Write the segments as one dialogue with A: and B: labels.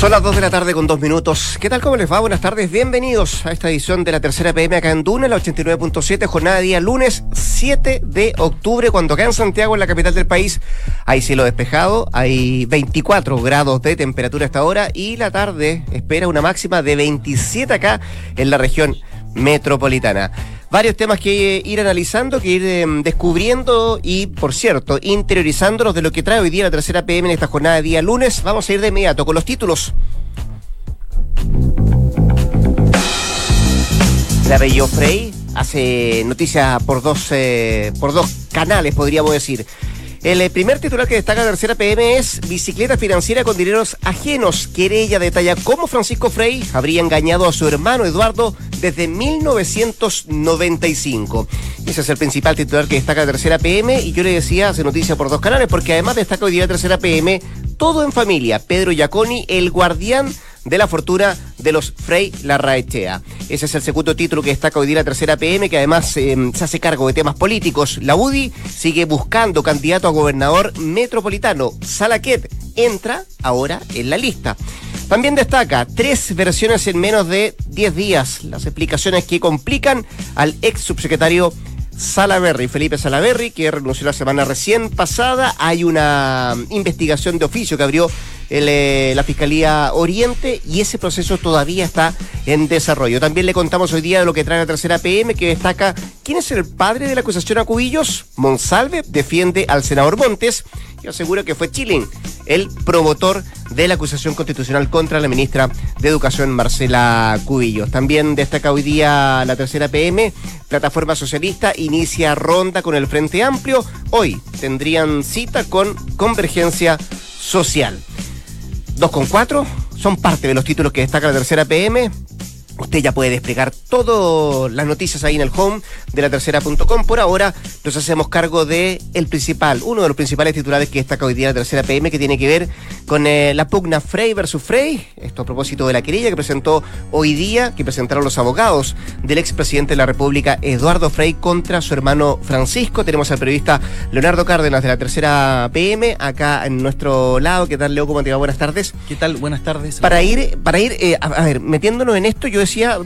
A: Son las 2 de la tarde con dos minutos. ¿Qué tal? ¿Cómo les va? Buenas tardes. Bienvenidos a esta edición de la tercera PM acá en Duna, la 89.7, jornada de día lunes 7 de octubre, cuando acá en Santiago, en la capital del país, hay cielo despejado, hay 24 grados de temperatura hasta ahora y la tarde espera una máxima de 27 acá en la región metropolitana varios temas que ir analizando, que ir em, descubriendo y, por cierto, interiorizándonos de lo que trae hoy día la tercera PM en esta jornada de día lunes. Vamos a ir de inmediato con los títulos. La Bello Frey hace noticia por dos, eh, por dos canales, podríamos decir. El eh, primer titular que destaca tercera PM es bicicleta financiera con dineros ajenos. Querella detalla cómo Francisco Frey habría engañado a su hermano Eduardo desde 1995. Ese es el principal titular que destaca tercera PM y yo le decía, hace noticia por dos canales, porque además destaca hoy día tercera PM, todo en familia. Pedro Giaconi, el guardián de la fortuna de los Frey Larraechea. Ese es el segundo título que destaca hoy día la tercera PM, que además em, se hace cargo de temas políticos. La UDI sigue buscando candidato a gobernador metropolitano. Salaquet entra ahora en la lista. También destaca tres versiones en menos de 10 días. Las explicaciones que complican al ex subsecretario Salaberry, Felipe Salaberry, que renunció la semana recién pasada. Hay una investigación de oficio que abrió eh, la Fiscalía Oriente y ese proceso todavía está en desarrollo. También le contamos hoy día de lo que trae la tercera PM, que destaca quién es el padre de la acusación a Cubillos. Monsalve defiende al senador Montes y asegura que fue Chilling el promotor de la acusación constitucional contra la ministra de Educación, Marcela Cubillos. También destaca hoy día la tercera PM, Plataforma Socialista inicia ronda con el Frente Amplio. Hoy tendrían cita con Convergencia Social. 2 con 4 son parte de los títulos que destaca la tercera PM. Usted ya puede desplegar todas las noticias ahí en el home de la tercera.com. Por ahora nos hacemos cargo de el principal, uno de los principales titulares que destaca hoy día la tercera PM, que tiene que ver con eh, la pugna Frey versus Frey. Esto a propósito de la querella que presentó hoy día, que presentaron los abogados del expresidente de la República, Eduardo Frey, contra su hermano Francisco. Tenemos al periodista Leonardo Cárdenas de la tercera PM acá en nuestro lado. ¿Qué tal, Leo? ¿Cómo te va? Buenas tardes.
B: ¿Qué tal? Buenas tardes.
A: Para ir, para ir eh, a, ver, metiéndonos en esto, yo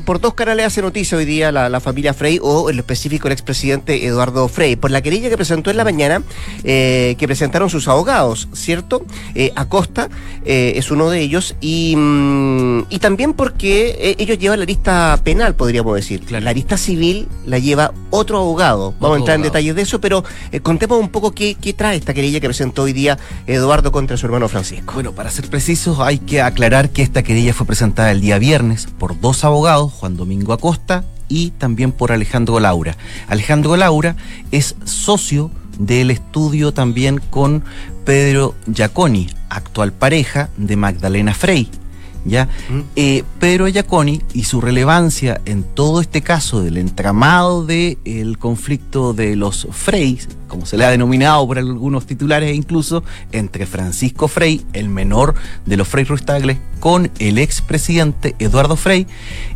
A: por dos canales hace noticia hoy día la, familia Frey o en lo específico el expresidente Eduardo Frey, por la querella que presentó en la mañana, eh, que presentaron sus abogados, ¿cierto? Eh, Acosta eh, es uno de ellos y, mm, y también porque ellos llevan la lista penal, podríamos decir. La lista civil la lleva otro abogado. Vamos a entrar en detalles de eso, pero contemos un poco qué, qué trae esta querella que presentó hoy día Eduardo contra su hermano Francisco.
B: Bueno, para ser precisos, hay que aclarar que esta querella fue presentada el día viernes por dos abogados abogado, Juan Domingo Acosta, y también por Alejandro Laura. Alejandro Laura es socio del estudio también con Pedro Giaconi, actual pareja de Magdalena Frey. ¿ya? Mm. Eh, Pedro Giaconi y su relevancia en todo este caso del entramado del conflicto de los Freys, como se le ha denominado por algunos titulares incluso, entre Francisco Frey, el menor de los Frey Ruistagles, con el expresidente Eduardo Frey,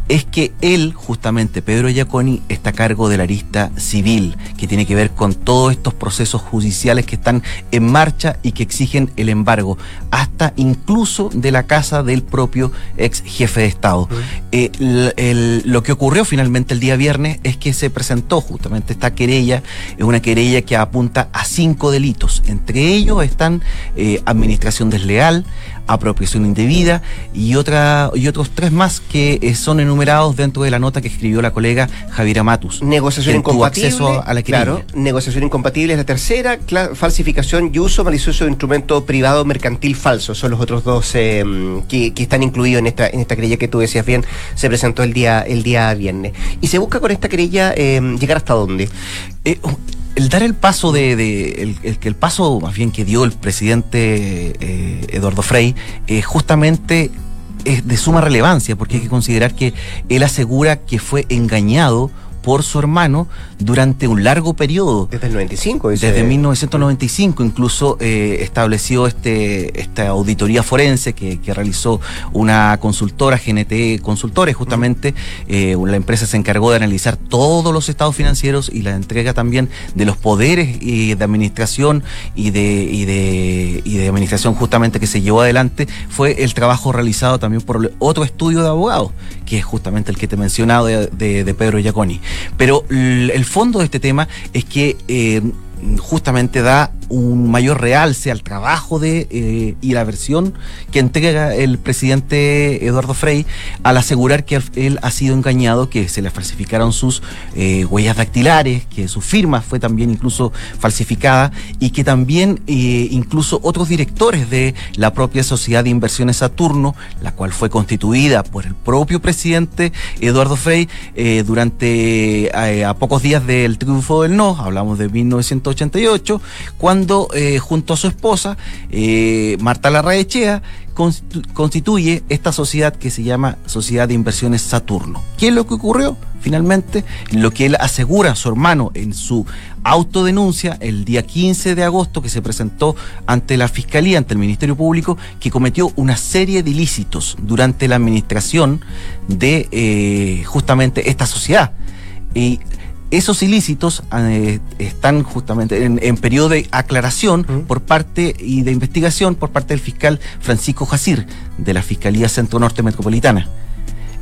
B: es que él, justamente Pedro Giaconi, está a cargo de la lista civil, que tiene que ver con todos estos procesos judiciales que están en marcha y que exigen el embargo, hasta incluso de la casa del propio ex jefe de Estado. Eh, lo que ocurrió finalmente el día viernes es que se presentó justamente esta querella, es una querella que apunta a cinco delitos. Entre ellos están eh, administración desleal, apropiación indebida y, otra, y otros tres más que eh, son enumerados dentro de la nota que escribió la colega Javiera Matus.
A: Negociación incompatible. a la claro, negociación incompatible es la tercera, falsificación y uso malicioso de instrumento privado mercantil falso. Son los otros dos em, que, están incluidos en esta, en esta querella que tú decías bien, se presentó el día, el día viernes. ¿Y se busca con esta querella llegar hasta dónde?
B: El dar el paso de, el, el, paso más bien que dio el presidente eh, Eduardo Frey eh, justamente es de suma relevancia porque hay que considerar que él asegura que fue engañado por su hermano durante un largo periodo.
A: Desde el 95,
B: dice. Desde 1995 incluso eh, estableció este, esta auditoría forense que, realizó una consultora, GNT Consultores, justamente. Eh, la empresa se encargó de analizar todos los estados financieros y la entrega también de los poderes y de administración y de, y de, y de administración justamente que se llevó adelante fue el trabajo realizado también por otro estudio de abogados, que es justamente el que te he mencionado de, Pedro Giaconi. Pero el fondo de este tema es que eh, justamente da un mayor realce al trabajo de eh, y la versión que entrega el presidente Eduardo Frei al asegurar que él ha sido engañado, que se le falsificaron sus eh, huellas dactilares, que su firma fue también incluso falsificada y que también eh, incluso otros directores de la propia Sociedad de Inversiones Saturno, la cual fue constituida por el propio presidente Eduardo Frei durante a pocos días del triunfo del no, hablamos de 1988, cuando cuando eh, junto a su esposa, eh, Marta Larraechea, constituye esta sociedad que se llama Sociedad de Inversiones Saturno. ¿Qué es lo que ocurrió? Finalmente, lo que él asegura su hermano en su autodenuncia el día 15 de agosto que se presentó ante la Fiscalía, ante el Ministerio Público, que cometió una serie de ilícitos durante la administración de eh, justamente esta sociedad. Y esos ilícitos eh, están justamente en, periodo de aclaración por parte y de investigación por parte del fiscal Francisco Jacir de la Fiscalía Centro Norte Metropolitana.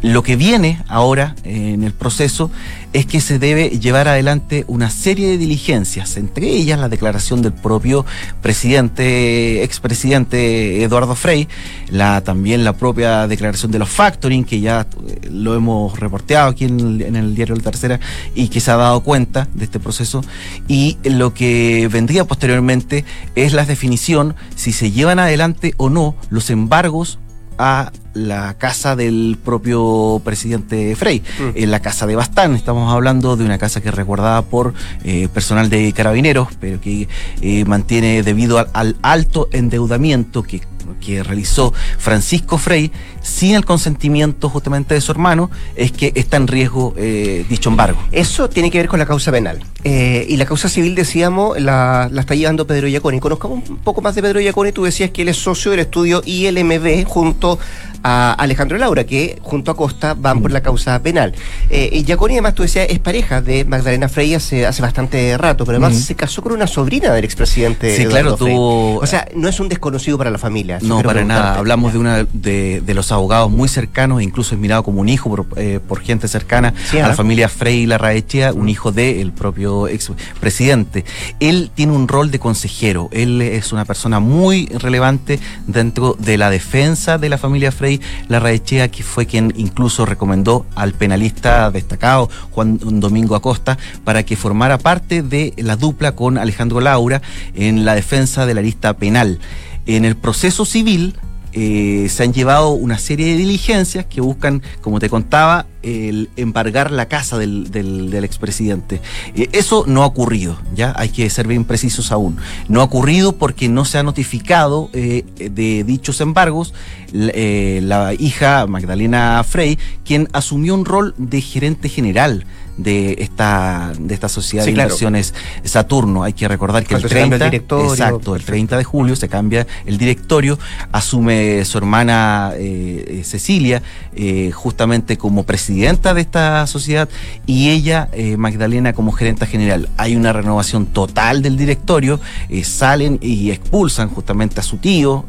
B: Lo que viene ahora en el proceso es que se debe llevar adelante una serie de diligencias, entre ellas la declaración del propio presidente, expresidente Eduardo Frei, la, también la propia declaración de los factoring, que ya eh, lo hemos reporteado aquí en el, en el diario La Tercera y que se ha dado cuenta de este proceso. Y lo que vendría posteriormente es la definición si se llevan adelante o no los embargos a la casa del propio presidente Frey, mm. en la casa de Bastán. Estamos hablando de una casa que es recordada por eh, personal de carabineros, pero que eh, mantiene debido al, alto endeudamiento que, que realizó Francisco Frey sin el consentimiento justamente de su hermano, es que está en riesgo eh, dicho embargo.
A: Eso tiene que ver con la causa penal. y la causa civil, decíamos, la, la está llevando Pedro Yaconi. Conozcamos un poco más de Pedro Yaconi. Tú decías que él es socio del estudio ILMB junto a Alejandro Laura, que junto a Costa van por la causa penal. Eh, y Giaconi, además, tú decías, es pareja de Magdalena Frey hace, hace bastante rato, pero además se casó con una sobrina del expresidente.
B: Sí, claro, tuvo.
A: O sea, no es un desconocido para la familia.
B: No, para nada. Hablamos de una de, los abogados muy cercanos, incluso es mirado como un hijo por, eh, gente cercana a la ¿ah? familia Frey Larraechea, un hijo del propio expresidente. Él tiene un rol de consejero. Él es una persona muy relevante dentro de la defensa de la familia Frey la Larraechea, que fue quien incluso recomendó al penalista destacado Juan Domingo Acosta para que formara parte de la dupla con Alejandro Laura en la defensa de la lista penal. En el proceso civil, eh, se han llevado una serie de diligencias que buscan, como te contaba, el embargar la casa del, expresidente. Eh, eso no ha ocurrido, ya hay que ser bien precisos aún. No ha ocurrido porque no se ha notificado eh, de dichos embargos la hija Magdalena Frey, quien asumió un rol de gerente general de esta, de esta sociedad de inversiones Saturno. Hay que recordar que el 30, exacto, el 30 de julio se cambia el directorio, asume su hermana eh, Cecilia eh, justamente como presidenta de esta sociedad y ella, eh, Magdalena, como gerenta general. Hay una renovación total del directorio, salen y expulsan justamente a su tío,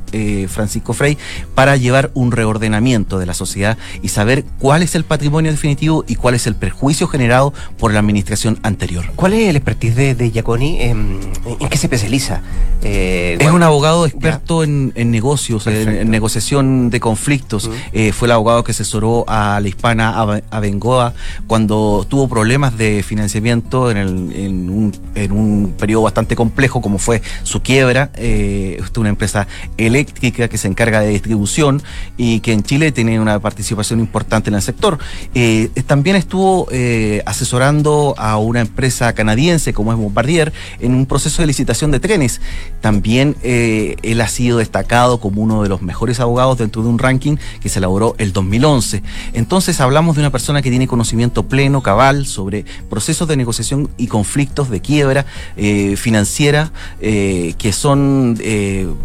B: Francisco Frey, para llevar un reordenamiento de la sociedad y saber cuál es el patrimonio definitivo y cuál es el perjuicio general por la administración anterior.
A: ¿Cuál es el expertise de, de Giaconi? ¿En, qué se especializa?
B: Eh, es un abogado experto en, negocios, en, negociación de conflictos. Eh, fue el abogado que asesoró a la hispana Abengoa cuando tuvo problemas de financiamiento en, un, en un periodo bastante complejo como fue su quiebra. Eh, es una empresa eléctrica que se encarga de distribución y que en Chile tiene una participación importante en el sector. también estuvo asesorando a una empresa canadiense como es Bombardier en un proceso de licitación de trenes. También él ha sido destacado como uno de los mejores abogados dentro de un ranking que se elaboró el 2011. Entonces hablamos de una persona que tiene conocimiento pleno, cabal, sobre procesos de negociación y conflictos de quiebra financiera que son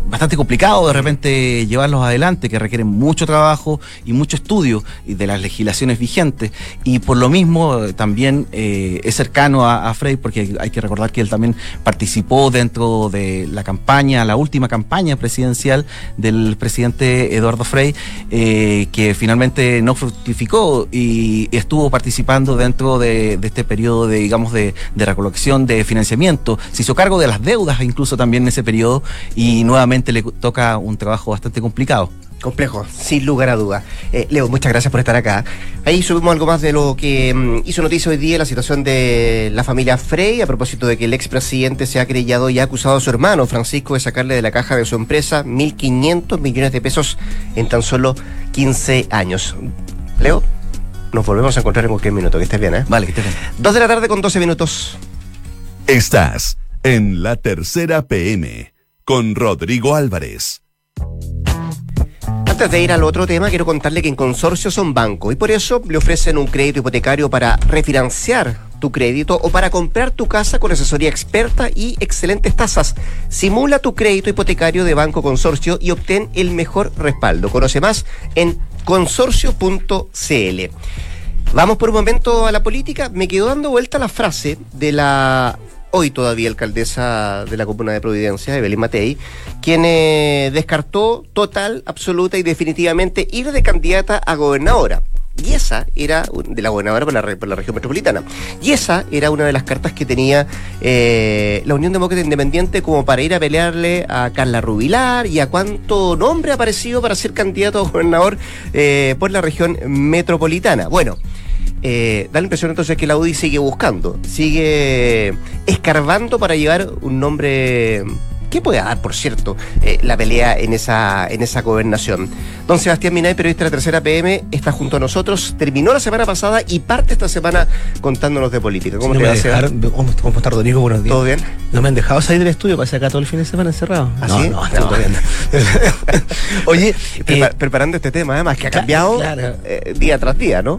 B: bastante complicados de repente llevarlos adelante, que requieren mucho trabajo y mucho estudio de las legislaciones vigentes. Y por lo mismo eh, también eh, es cercano a, Frey, porque hay que recordar que él también participó dentro de la campaña, la última campaña presidencial del presidente Eduardo Frey, eh, que finalmente no fructificó y estuvo participando dentro de, este periodo de, digamos, de, de recolección de financiamiento. Se hizo cargo de las deudas incluso también en ese periodo y nuevamente le toca un trabajo bastante complicado.
A: Complejo, sin lugar a duda. Eh, Leo, muchas gracias por estar acá. Ahí subimos algo más de lo que mm, hizo noticia hoy día, la situación de la familia Frey, a propósito de que el expresidente se ha creyado y ha acusado a su hermano Francisco de sacarle de la caja de su empresa 1.500 millones de pesos en tan solo 15 años. Leo, nos volvemos a encontrar en cualquier minuto, que estés bien, ¿eh?
B: Vale, que estés bien.
A: Dos de la tarde con 12 minutos.
C: Estás en la tercera PM con Rodrigo Álvarez.
A: Antes de ir al otro tema, quiero contarle que en Consorcio son bancos y por eso le ofrecen un crédito hipotecario para refinanciar tu crédito o para comprar tu casa con asesoría experta y excelentes tasas. Simula tu crédito hipotecario de Banco Consorcio y obtén el mejor respaldo. Conoce más en consorcio.cl. Vamos por un momento a la política. Me quedó dando vuelta la frase de la hoy todavía alcaldesa de la Comuna de Providencia, Evelyn Matei, quien eh, descartó total, absoluta y definitivamente ir de candidata a gobernadora. Y esa era, de la gobernadora por la, la, región metropolitana, y esa era una de las cartas que tenía eh, la Unión Demócrata Independiente como para ir a pelearle a Carla Rubilar y a cuánto nombre ha aparecido para ser candidato a gobernador eh, por la región metropolitana. Bueno, eh, da la impresión entonces que la UDI sigue buscando, sigue escarbando para llevar un nombre ¿Qué puede dar, por cierto, eh, la pelea en esa, en esa gobernación? Don Sebastián Minay, periodista de la tercera PM, está junto a nosotros. Terminó la semana pasada y parte esta semana contándonos de política.
D: ¿Cómo te va, ¿Cómo, ¿Cómo está Rodrigo? Buenos días.
A: ¿Todo bien?
D: No me han dejado salir del estudio, pasé acá todo el fin de semana encerrado.
A: ¿Ah, no, no, no, bien. Oye, eh, preparando este tema, además, que ha cambiado día tras día, ¿no?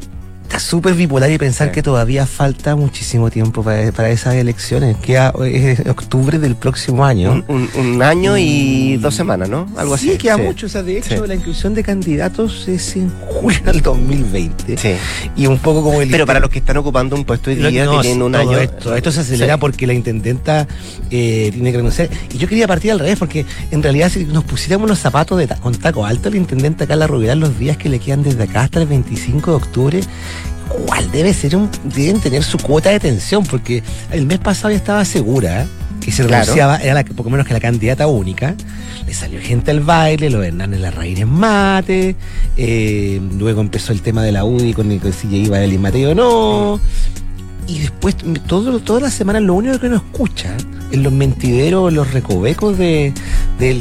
D: Está súper bipolar y pensar que todavía falta muchísimo tiempo para, esas elecciones, que es octubre del próximo año.
A: Un, año y dos semanas, ¿no?
D: Algo así. Sí, queda mucho. O sea, de hecho, la inclusión de candidatos es en julio del 2020. Sí. Y un poco como el.
A: Pero para los que están ocupando un puesto hoy día, tienen un año.
D: Esto, esto se acelera porque la intendenta eh, tiene que renunciar. Y yo quería partir al revés, porque en realidad, si nos pusiéramos los zapatos de con taco alto, la intendenta Carla Rubilar, los días que le quedan desde acá hasta el 25 de octubre, cuál debe ser un, deben tener su cuota de tensión, porque el mes pasado ya estaba segura que se renunciaba, era la, poco menos que la candidata única. Le salió gente al baile, lo Hernández en mate, eh, luego empezó el tema de la UDI con, con si iba el Mateo o no y después todo, todas las semanas lo único que uno escucha en los mentideros, en los recovecos de, de,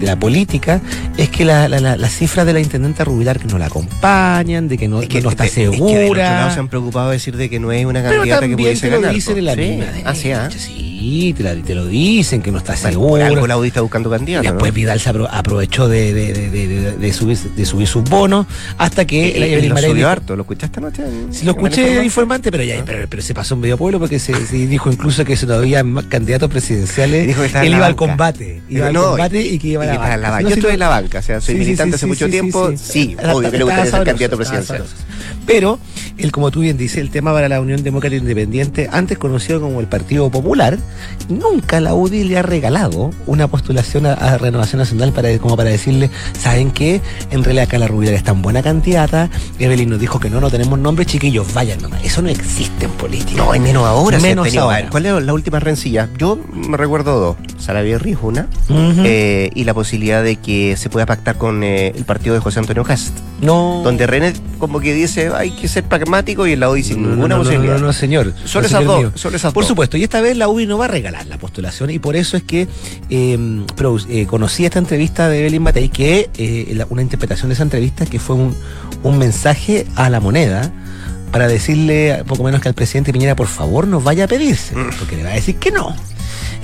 D: la política es que la, la, cifra de la intendente Rubilar que no la acompañan, de que no, que, no está segura.
A: se han preocupado de decir de que no es una candidata que pudiese ganar.
D: Dicen en la
A: ¿Sí?
D: ah, sí, ¿ah? sí, te, lo dicen, que no está segura.
A: Algo la está buscando candidato.
D: Después Vidal se aprovechó de, subir, de subir sus bonos hasta que
A: el, lo subió harto. ¿Lo escuchaste anoche?
D: Sí, lo escuché informante, pero ya pero, pero, se pasó en medio pueblo porque se, dijo incluso que si no había candidatos presidenciales, dijo que él iba al combate. Iba al combate y que iba a la,
A: banca. Yo estoy en la banca, o sea, soy militante hace mucho tiempo. Sí, obvio que le gustaría ser candidato presidencial.
D: Pero, él, como tú bien dices, el tema para la Unión Demócrata Independiente, antes conocido como el Partido Popular, nunca la UDI le ha regalado una postulación a, Renovación Nacional para, como para decirle, ¿saben qué? En realidad acá la es tan buena candidata, Evelyn nos dijo que no, no tenemos nombre, chiquillos, vayan nomás. Eso no existe en política.
A: No, y menos ahora.
D: Menos ahora.
A: ¿Cuál es la última rencilla? Yo me recuerdo dos. Sara Rijo, una, eh, y la posibilidad de que se pueda pactar con eh, el partido de José Antonio Cast.
D: No.
A: Donde René como que dice, hay que ser pragmático y el la UDI sin ninguna
D: no,
A: posibilidad.
D: No, no, señor.
A: Solo esas dos. Solo esas
D: por supuesto. Y esta vez la UDI no va a regalar la postulación y por eso es que em, eh, conocí esta entrevista de Evelyn Matei, que una interpretación de esa entrevista que fue un, un mensaje a la moneda para decirle poco menos que al presidente Piñera, por favor, nos vaya a pedirse,
A: Mm.
D: porque le va a decir que no.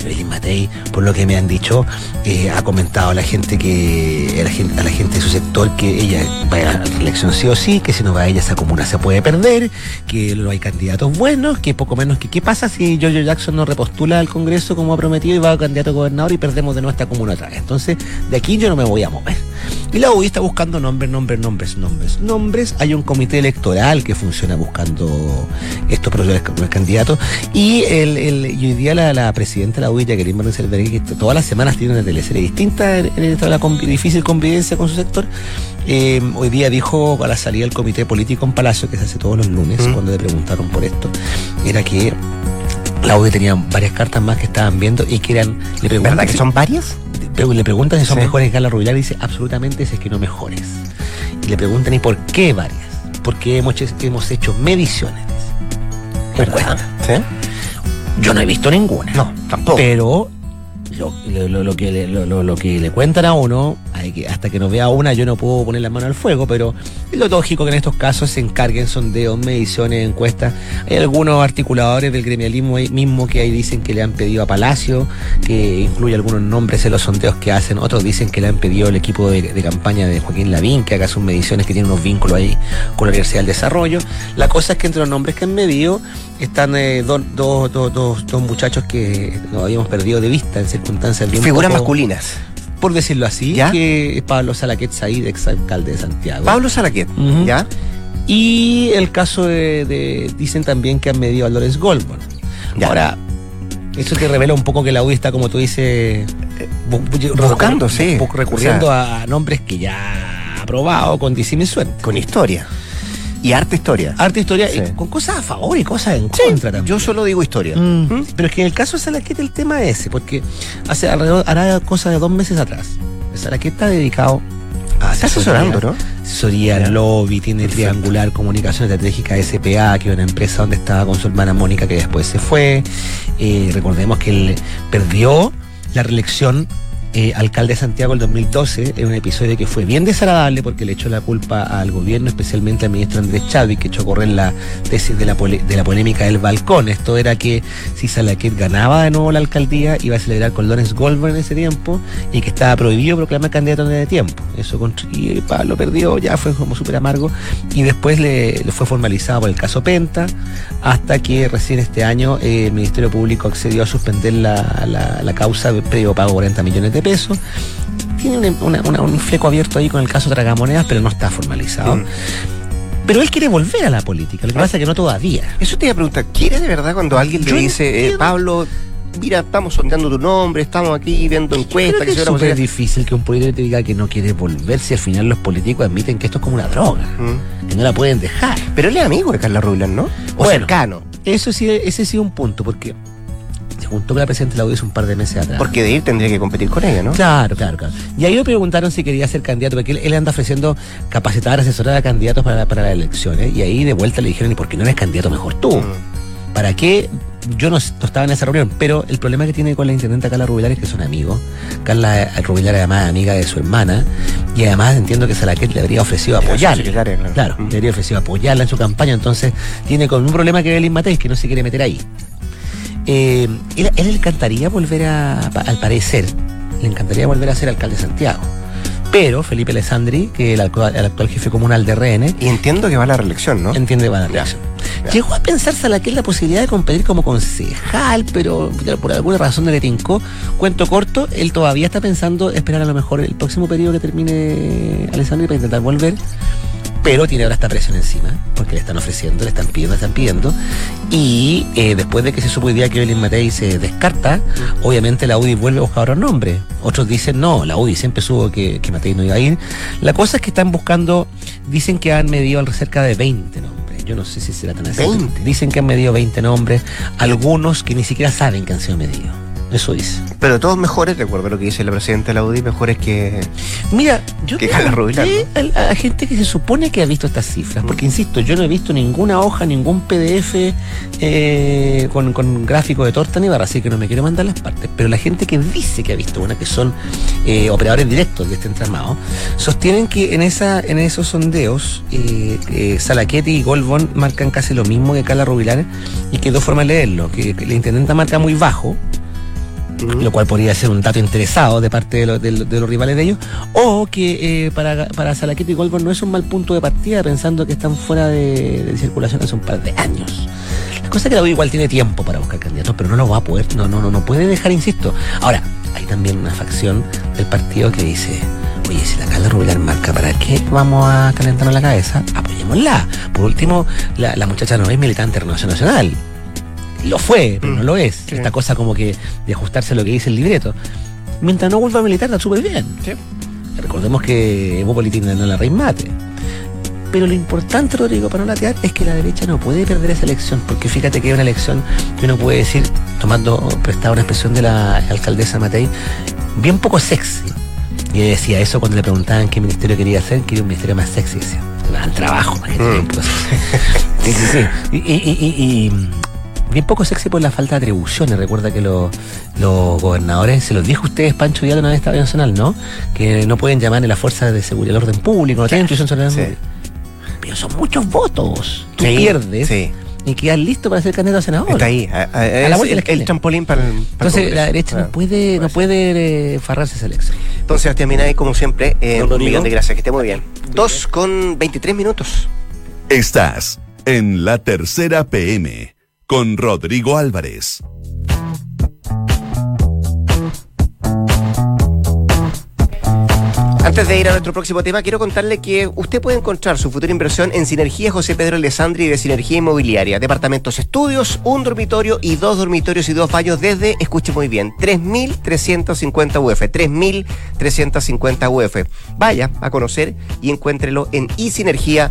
D: Evelyn Matei, por lo que me han dicho, eh, ha comentado a la gente que a la gente, a de su sector que ella va a la elección sí o sí, que si no va a ella esa comuna se puede perder, que no hay candidatos buenos, que poco menos que qué pasa si Giorgio Jackson no repostula al Congreso como ha prometido y va a candidato a gobernador y perdemos de nuestra comuna otra vez. Entonces, de aquí yo no me voy a mover. Y la UDI está buscando nombres, nombres, nombres, nombres, nombres. Hay un comité electoral que funciona buscando estos candidatos. Y, el, el- y hoy día la, la presidenta de la Jacqueline Van Rieselberghe, que todas las semanas tiene una teleserie distinta en, en esta- la difícil convivencia con su sector, eh, hoy día dijo a la salida del comité político en Palacio, que se hace todos los lunes,
A: Mm.
D: cuando le preguntaron por esto, era que la UDI tenía varias cartas más que estaban viendo y que eran... Le preguntan
A: ¿Verdad que son varias?
D: Le preguntan si son
A: Sí.
D: mejores que Carla Rubilar y dice absolutamente si es que no mejores. Y le preguntan y por qué varias. Porque hemos, hecho- hemos hecho mediciones.
A: ¿Verdad? ¿Sí?
D: Yo no he visto ninguna.
A: No, tampoco.
D: Pero lo, lo- que le, lo, lo- que le cuentan a uno, que, hasta que no vea una, yo no puedo poner la mano al fuego, pero es lo lógico que en estos casos se encarguen sondeos, mediciones, encuestas. Hay algunos articuladores del gremialismo ahí mismo que ahí dicen que le han pedido a Palacio, que incluye algunos nombres en los sondeos que hacen. Otros dicen que le han pedido al equipo de, de campaña de Joaquín Lavín, que haga sus mediciones, que tiene unos vínculos ahí con la Universidad del Desarrollo. La cosa es que entre los nombres que han medido están eh, dos, dos, dos, dos, dos muchachos que nos habíamos perdido de vista en circunstancias bien
A: Figuras masculinas.
D: Por decirlo así,
A: ¿Ya?
D: que es Pablo Salaquet Said, ex alcalde de Santiago.
A: Pablo Salaquet. ¿ya?
D: Y el caso de, de- dicen también que han medido a Lawrence Goldman.
A: Ya.
D: Ahora, eso te revela un poco que la UDI está, como tú dices, bu- bu-
A: Buscando, sí.
D: recurriendo a nombres que ya ha aprobado con suerte.
A: Con historia. Y arte historia.
D: Arte historia,
A: Sí.
D: y con cosas a favor y cosas en contra también.
A: yo solo digo historia.
D: Mm,
A: ¿Mm?
D: Pero es que en el caso de Salaqueta el tema es ese, porque hace alrededor, hará cosa de dos meses atrás. Salaqueta está dedicado a
A: Está
D: asesoría,
A: asesorando, ¿no?
D: Lobby, tiene Triangular Comunicación Estratégica SPA, que es una empresa donde estaba con su hermana Mónica, que después se fue. Eh, recordemos que él perdió la reelección eh, alcalde de Santiago el 2012 en un episodio que fue bien desagradable porque le echó la culpa al gobierno, especialmente al ministro Andrés Chávez, que echó a correr la tesis de la, de polémica del balcón. Esto era que si Salaquet ganaba de nuevo la alcaldía, iba a celebrar con Lawrence Goldberg en ese tiempo y que estaba prohibido proclamar candidato ese tiempo. Eso contr- y Pablo perdió, ya fue como súper amargo y después le, fue formalizado por el caso Penta hasta que recién este año eh, el Ministerio Público accedió a suspender la, la- la causa de previo pago de 40 millones de pesos. Tiene una- una- un fleco abierto ahí con el caso Tragamonedas, pero no está formalizado.
A: Mm.
D: Pero él quiere volver a la política, lo que pasa es que no todavía.
A: Eso te iba a preguntar, ¿quiere de verdad cuando alguien le dice, eh. Pablo, mira, estamos sondeando tu nombre, estamos aquí viendo
D: Creo
A: encuestas,
D: que
A: que
D: es súper difícil que un político te diga que no quiere volver si al final los políticos admiten que esto es como una droga,
A: Mm.
D: que no la pueden dejar.
A: Pero él es amigo de Carla Rubilar, ¿no? O
D: Bueno.
A: cercano.
D: Eso sí, ese sí es un punto, porque se juntó con la presidenta de la UDI hace un par de meses atrás.
A: Porque de ir tendría que competir con ella, ¿no?
D: Claro, claro, claro. Y ahí le preguntaron si quería ser candidato, porque él, él anda ofreciendo capacitar, asesorar a candidatos para, para las elecciones. Y ahí de vuelta le dijeron, ¿y por qué no eres candidato mejor tú?
A: Mm.
D: ¿Para qué? Yo no, no estaba en esa reunión, pero el problema que tiene con la intendenta Carla Rubilar es que son amigos. Carla eh, Rubilar además es amiga de su hermana y además entiendo que Salaquet le habría ofrecido
A: secretaria, claro.
D: Claro,
A: Mm.
D: le habría ofrecido apoyarla en su campaña, entonces tiene con un problema que Belín Mateis, que no se quiere meter ahí. Eh, él, él le encantaría volver a, al parecer, le encantaría volver a ser alcalde de Santiago. Pero Felipe Alessandri, que es el actual, el actual jefe comunal de RN,
A: Y entiendo que va a la reelección, ¿no?
D: entiende va a dar
A: Ya,
D: reacción. Llegó a pensar Salaquet la posibilidad de competir como concejal, pero por alguna razón no le tincó. Cuento corto, él todavía está pensando esperar a lo mejor el próximo periodo que termine Alessandri para intentar volver. Pero tiene ahora esta presión encima, porque le están ofreciendo, le están pidiendo, le están pidiendo. Y eh, después de que se supo hoy día que Evelyn Matei se descarta, obviamente la UDI vuelve a buscar otros nombres. Otros dicen, no, la UDI siempre supo que, que Matei no iba a ir. La cosa es que están buscando, dicen que han medido cerca de 20 nombres. Yo no sé si será tan así.
A: 20.
D: Dicen que han medido 20 nombres, algunos que ni siquiera saben que han sido medidos. Eso dice.
A: Pero todos mejores, de acuerdo a lo que dice la presidenta de la UDI, mejores que.
D: Mira, yo
A: Que
D: creo que a, a gente que se supone que ha visto estas cifras, porque insisto, yo no he visto ninguna hoja, ningún PDF eh, con, con gráfico de torta ni barra, así que no me quiero mandar las partes. Pero la gente que dice que ha visto una, que son eh, operadores directos de este entramado, sostienen que en esa en esos sondeos eh, eh, Salaquetti y Goldbond marcan casi lo mismo que Carla Rubilar y que hay dos formas de leerlo, que, que la intendenta marca muy bajo, lo cual podría ser un dato interesado de parte de, lo- de lo- de los rivales de ellos, o que eh, para, para Salaquito y Goldberg no es un mal punto de partida pensando que están fuera de, de circulación hace un par de años. La cosa es que la U igual tiene tiempo para buscar candidatos, pero no lo va a poder, no, no, no, no puede dejar, insisto. Ahora, hay también una facción del partido que dice, oye, si la Carla Rubilar marca, ¿para qué vamos a calentarnos la cabeza? Apoyémosla. Por último, la, muchacha no es militante internacional. Lo fue, pero no lo es.
A: Sí.
D: Esta cosa como que de ajustarse a lo que dice el libreto. Mientras no vuelva a militar, está súper bien. Recordemos que Evo Politina no la rey mate. Pero lo importante, Rodrigo, para no latear, es que la derecha no puede perder esa elección, porque fíjate que es una elección que uno puede decir, tomando prestada una expresión de la alcaldesa Matei, bien poco sexy. Y ella decía eso cuando le preguntaban qué ministerio quería hacer, quería un ministerio más sexy, decía. Al trabajo,
A: Mm.
D: Sí, sí, sí. Y, y- y- y, mm, bien poco sexy por la falta de atribuciones. Recuerda que los, los gobernadores, se los dijo a ustedes, Pancho Villada, una vez estaba nacional, ¿no? Que no pueden llamar a la fuerza de seguridad del orden público, no tienen intuición sobre el orden
A: Sí.
D: público. Pero son muchos votos. Tú
A: Sí,
D: pierdes
A: Sí.
D: y quedas listo para ser candidato a senador.
A: Está ahí. a- a-
D: A la
A: es
D: vuelta de la
A: el, trampolín para el. para
D: Entonces la derecha
A: Ah.
D: no puede, no puede eh, farrarse esa elección.
A: Entonces, Sebastián Minay, como siempre, eh, un
D: Rodrigo.
A: millón de gracias. Que esté muy bien. Dos con 23 minutos.
C: Estás en la tercera PM con Rodrigo Álvarez.
A: Antes de ir a nuestro próximo tema, quiero contarle que usted puede encontrar su futura inversión en Sinergia José Pedro Alessandri de Sinergia Inmobiliaria. Departamentos estudios, un dormitorio y dos dormitorios y dos baños desde, escuche muy bien, 3.350 UF. 3.350 UF. Vaya a conocer y encuéntrelo en isinergia.cl.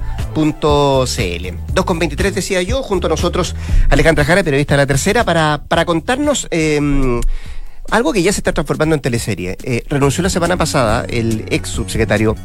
A: 2.23 decía yo, junto a nosotros Alejandra Jara, periodista de la tercera, para, para contarnos... eh, algo que ya se está transformando en teleserie. Eh, renunció la semana pasada el ex subsecretario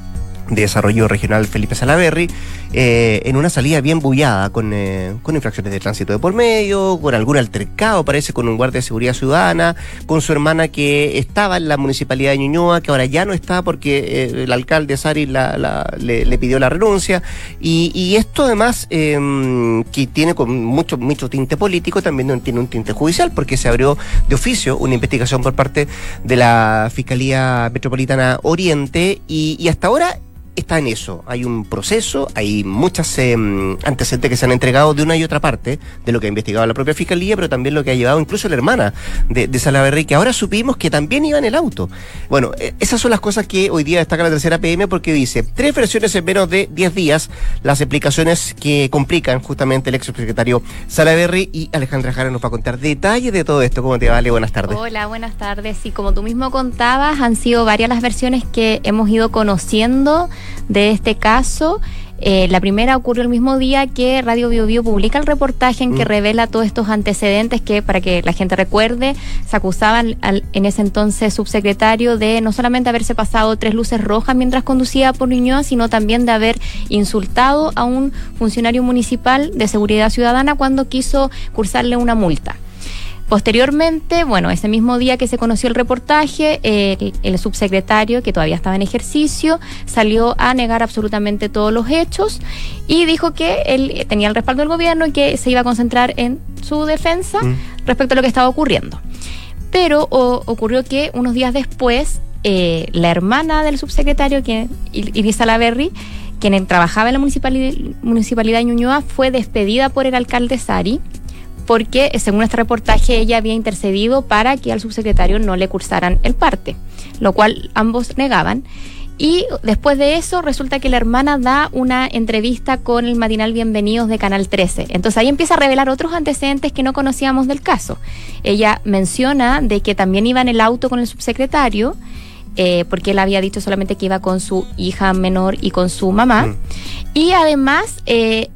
A: de Desarrollo Regional Felipe Salaverry eh, en una salida bien bullada con, eh, con infracciones de tránsito de por medio, con algún altercado, parece, con un guardia de seguridad ciudadana, con su hermana que estaba en la municipalidad de Ñuñoa, que ahora ya no está porque eh, el alcalde Sari la- la- le, le pidió la renuncia. Y, esto además, eh, que tiene con mucho, mucho tinte político, también tiene un tinte judicial, porque se abrió de oficio una investigación por parte de la Fiscalía Metropolitana Oriente y hasta ahora está en eso. Hay un proceso, hay muchas eh, antecedentes que se han entregado de una y otra parte de lo que ha investigado la propia fiscalía, pero también lo que ha llevado incluso la hermana de, de Salaverry, que ahora supimos que también iba en el auto. Bueno, eh, esas son las cosas que hoy día destaca la tercera PM porque dice tres versiones en menos de 10 días, las explicaciones que complican justamente el ex subsecretario Salaverry y Alejandra Jara nos va a contar detalles de todo esto. ¿Cómo te va, Ale? Buenas tardes.
E: Hola, buenas tardes. Y como tú mismo contabas, han sido varias las versiones que hemos ido conociendo de este caso. Eh, la primera ocurrió el mismo día que Radio Bio Bio publica el reportaje en que
A: Mm.
E: revela todos estos antecedentes que, para que la gente recuerde, se acusaban al, en ese entonces subsecretario de no solamente haberse pasado tres luces rojas mientras conducía por Ñuñoa, sino también de haber insultado a un funcionario municipal de seguridad ciudadana cuando quiso cursarle una multa. Posteriormente, bueno, ese mismo día que se conoció el reportaje, el, el subsecretario, que todavía estaba en ejercicio, salió a negar absolutamente todos los hechos y dijo que él tenía el respaldo del gobierno y que se iba a concentrar en su defensa
A: Mm.
E: respecto a lo que estaba ocurriendo. Pero o- ocurrió que unos días después, eh, la hermana del subsecretario, que, Ir- Iris Salaverry, quien trabajaba en la municipalidad, municipalidad de Ñuñoa, fue despedida por el alcalde Sari porque eh, según este reportaje ella había intercedido para que al subsecretario no le cursaran el parte, lo cual ambos negaban. Y después de eso resulta que la hermana da una entrevista con el matinal Bienvenidos de Canal 13. Entonces ahí empieza a revelar otros antecedentes que no conocíamos del caso. Ella menciona de que también iba en el auto con el subsecretario, eh, porque él había dicho solamente que iba con su hija menor y con su mamá.
A: Mm.
E: Y además eh,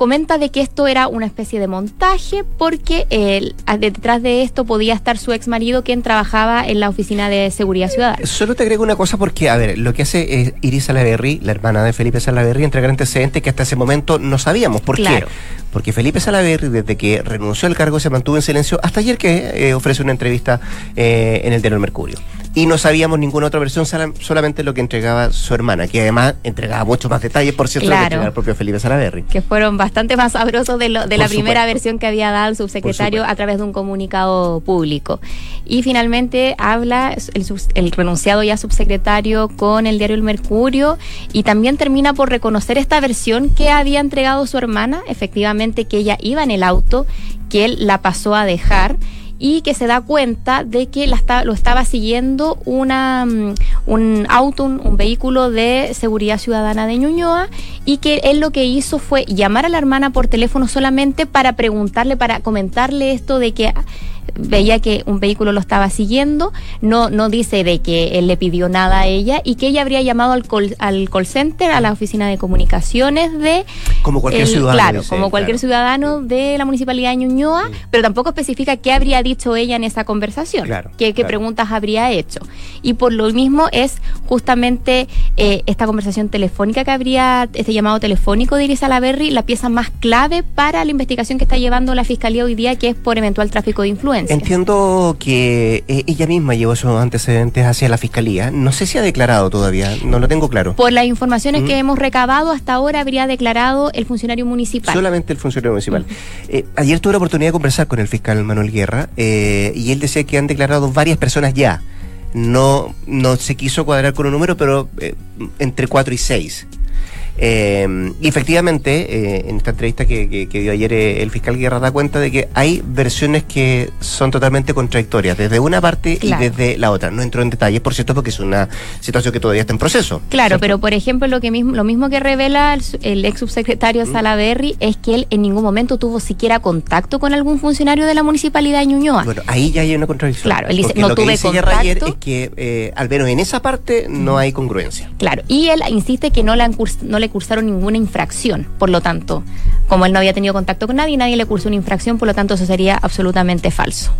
E: comenta de que esto era una especie de montaje porque el, detrás de esto podía estar su ex marido quien trabajaba en la oficina de seguridad ciudadana.
A: Solo te agrego una cosa porque, a ver, lo que hace es Iris Salaverry, la hermana de Felipe Salaverry, entregar antecedentes que hasta ese momento no sabíamos. ¿Por
E: Claro.
A: qué? Porque Felipe Salaverry, desde que renunció al cargo, se mantuvo en silencio hasta ayer que eh, ofrece una entrevista eh, en el diario Mercurio. Y no sabíamos ninguna otra versión, solamente lo que entregaba su hermana, que además entregaba mucho más detalles, por cierto, que
E: Claro.
A: entregaba el propio Felipe Salaverry.
E: que fueron bastante más sabrosos de, lo- de la primera versión que había dado el subsecretario a través de un comunicado público. Y finalmente habla el, el renunciado ya subsecretario con el diario El Mercurio y también termina por reconocer esta versión que había entregado su hermana, efectivamente que ella iba en el auto, que él la pasó a dejar y que se da cuenta de que la lo estaba siguiendo una, mm, un auto, un, un vehículo de seguridad ciudadana de Ñuñoa y que él lo que hizo fue llamar a la hermana por teléfono solamente para preguntarle, para comentarle esto de que veía que un vehículo lo estaba siguiendo, no, no dice de que él le pidió nada a ella y que ella habría llamado al call, al call center, a la oficina de comunicaciones de
A: Como cualquier
E: el-
A: ciudadano.
E: Claro,
A: dice
E: como cualquier
A: claro.
E: ciudadano de la municipalidad de Ñuñoa, pero tampoco especifica qué habría dicho ella en esa conversación,
A: Claro,
E: qué, qué preguntas habría hecho. Y por lo mismo es justamente eh, esta conversación telefónica que habría, este llamado telefónico de Iris Alaverri, la pieza más clave para la investigación que está llevando la Fiscalía hoy día, que es por eventual tráfico de influencia.
A: Entiendo que eh, ella misma llevó esos antecedentes hacia la fiscalía. No sé si ha declarado todavía, no lo tengo claro.
E: Por las informaciones
A: Mm.
E: que hemos recabado hasta ahora habría declarado el funcionario municipal.
A: Solamente el funcionario municipal. Eh, ayer tuve la oportunidad de conversar con el fiscal Manuel Guerra eh, y él decía que han declarado varias personas ya. No, no se quiso cuadrar con un número, pero eh, entre 4 y 6. Eh, y efectivamente, eh, en esta entrevista que, que- que dio ayer eh, el fiscal Guerra da cuenta de que hay versiones que son totalmente contradictorias, desde una parte
E: Claro.
A: y desde la otra. No entro en detalles, por cierto, porque es una situación que todavía está en proceso.
E: Claro,
A: ¿cierto?
E: pero por ejemplo, lo que mismo, lo mismo que revela el, el ex subsecretario
A: Mm.
E: Salaberry es que él en ningún momento tuvo siquiera contacto con algún funcionario de la municipalidad de Ñuñoa.
A: Bueno, ahí ya hay una contradicción.
E: Claro, él dice, no
A: lo que
E: tuve
A: dice Guerra ayer
E: contacto.
A: es que, eh, al menos en esa parte, no hay congruencia.
E: Claro, y él insiste que no curs- no le cursaron ninguna infracción, por lo tanto, como él no había tenido contacto con nadie, nadie le cursó una infracción, por lo tanto eso sería absolutamente falso.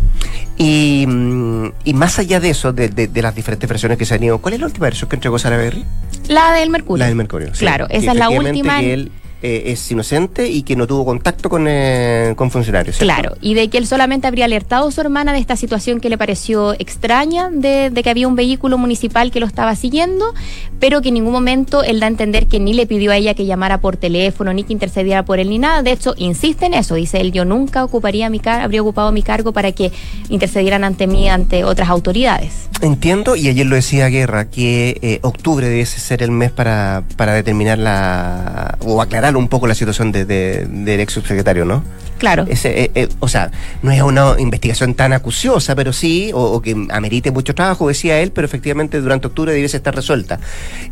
A: Y, mm, y más allá de eso, de, de- de las diferentes versiones que se han ido, ¿cuál es la última versión que entregó Sara Berry?
E: La del Mercurio.
A: La del Mercurio. sí.
E: Claro, esa es la última.
A: Que él eh, es inocente y que no tuvo contacto con, eh, con funcionarios. ¿cierto?
E: Claro, y de que él solamente habría alertado a su hermana de esta situación que le pareció extraña, de, de que había un vehículo municipal que lo estaba siguiendo, pero que en ningún momento él da a entender que ni le pidió a ella que llamara por teléfono, ni que intercediera por él, ni nada. De hecho, insiste en eso, dice él, yo nunca ocuparía mi car habría ocupado mi cargo para que intercedieran ante mí, ante otras autoridades.
A: Entiendo, y ayer lo decía Guerra, que eh, octubre debe ser el mes para, para determinar la. o aclarar un poco la situación de, de- del ex subsecretario, ¿no?
E: Claro.
A: Ese, eh, eh, o sea, no es una investigación tan acuciosa, pero sí, o, o que amerite mucho trabajo, decía él, pero efectivamente durante octubre debiese estar resuelta.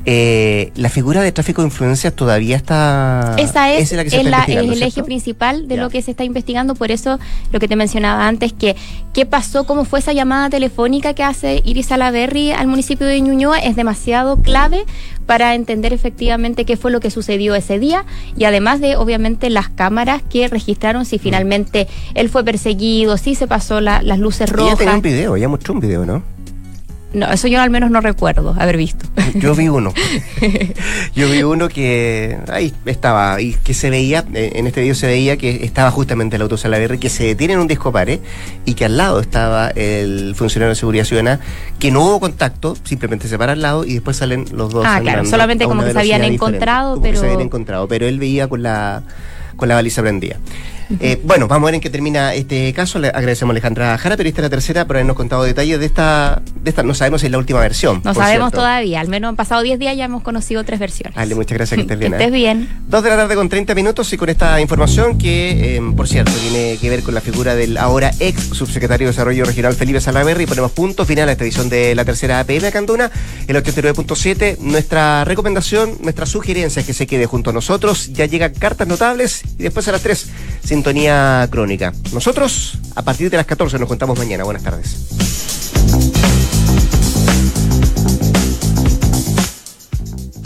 A: Eh, la figura de tráfico de influencias todavía está.
E: Esa es,
A: la que se
E: es
A: está
E: la-
A: investigando,
E: es el eje principal de
A: Ya.
E: lo que se está investigando, por eso lo que te mencionaba antes, que qué pasó, cómo fue esa llamada telefónica que hace Iris Salaberry al municipio de Ñuñoa, es demasiado clave para entender efectivamente qué fue lo que sucedió ese día y además de obviamente las cámaras que registraron si finalmente él fue perseguido, si se pasó la- las luces
A: Ella
E: rojas.
A: tenía un video, ella mostró un video, ¿no?
E: No, eso yo al menos no recuerdo haber visto.
A: Yo vi uno. Yo vi uno que ahí estaba, y que se veía, eh, en este video se veía que estaba justamente el auto Salaverry, que se detiene en un discopare y que al lado estaba el funcionario de seguridad ciudadana, que no hubo contacto, simplemente se para al lado y después salen los dos.
E: Ah, claro, solamente como que se habían encontrado, pero-
A: se habían encontrado, pero él veía con la con la baliza prendida. Eh, bueno, vamos a ver en qué termina este caso. Le agradecemos a Alejandra Jara, periodista de la tercera, por habernos contado detalles de esta, de esta, no sabemos si es la última versión.
E: No sabemos
A: cierto.
E: todavía, al menos han pasado 10 días ya hemos conocido tres versiones.
A: Ale, muchas gracias, que estés bien.
E: Que
A: ¿eh?
E: estés bien.
A: Dos de la tarde con 30 minutos y con esta información que, eh, por cierto, tiene que ver con la figura del ahora ex subsecretario de Desarrollo Regional Felipe Salaverry. Ponemos punto final a esta edición de la tercera APM Canduna, el 89.7. Nuestra recomendación, nuestra sugerencia es que se quede junto a nosotros. Ya llegan cartas notables y después a las 3, Sintonía Crónica. Nosotros, a partir de las 14, nos contamos mañana. Buenas tardes.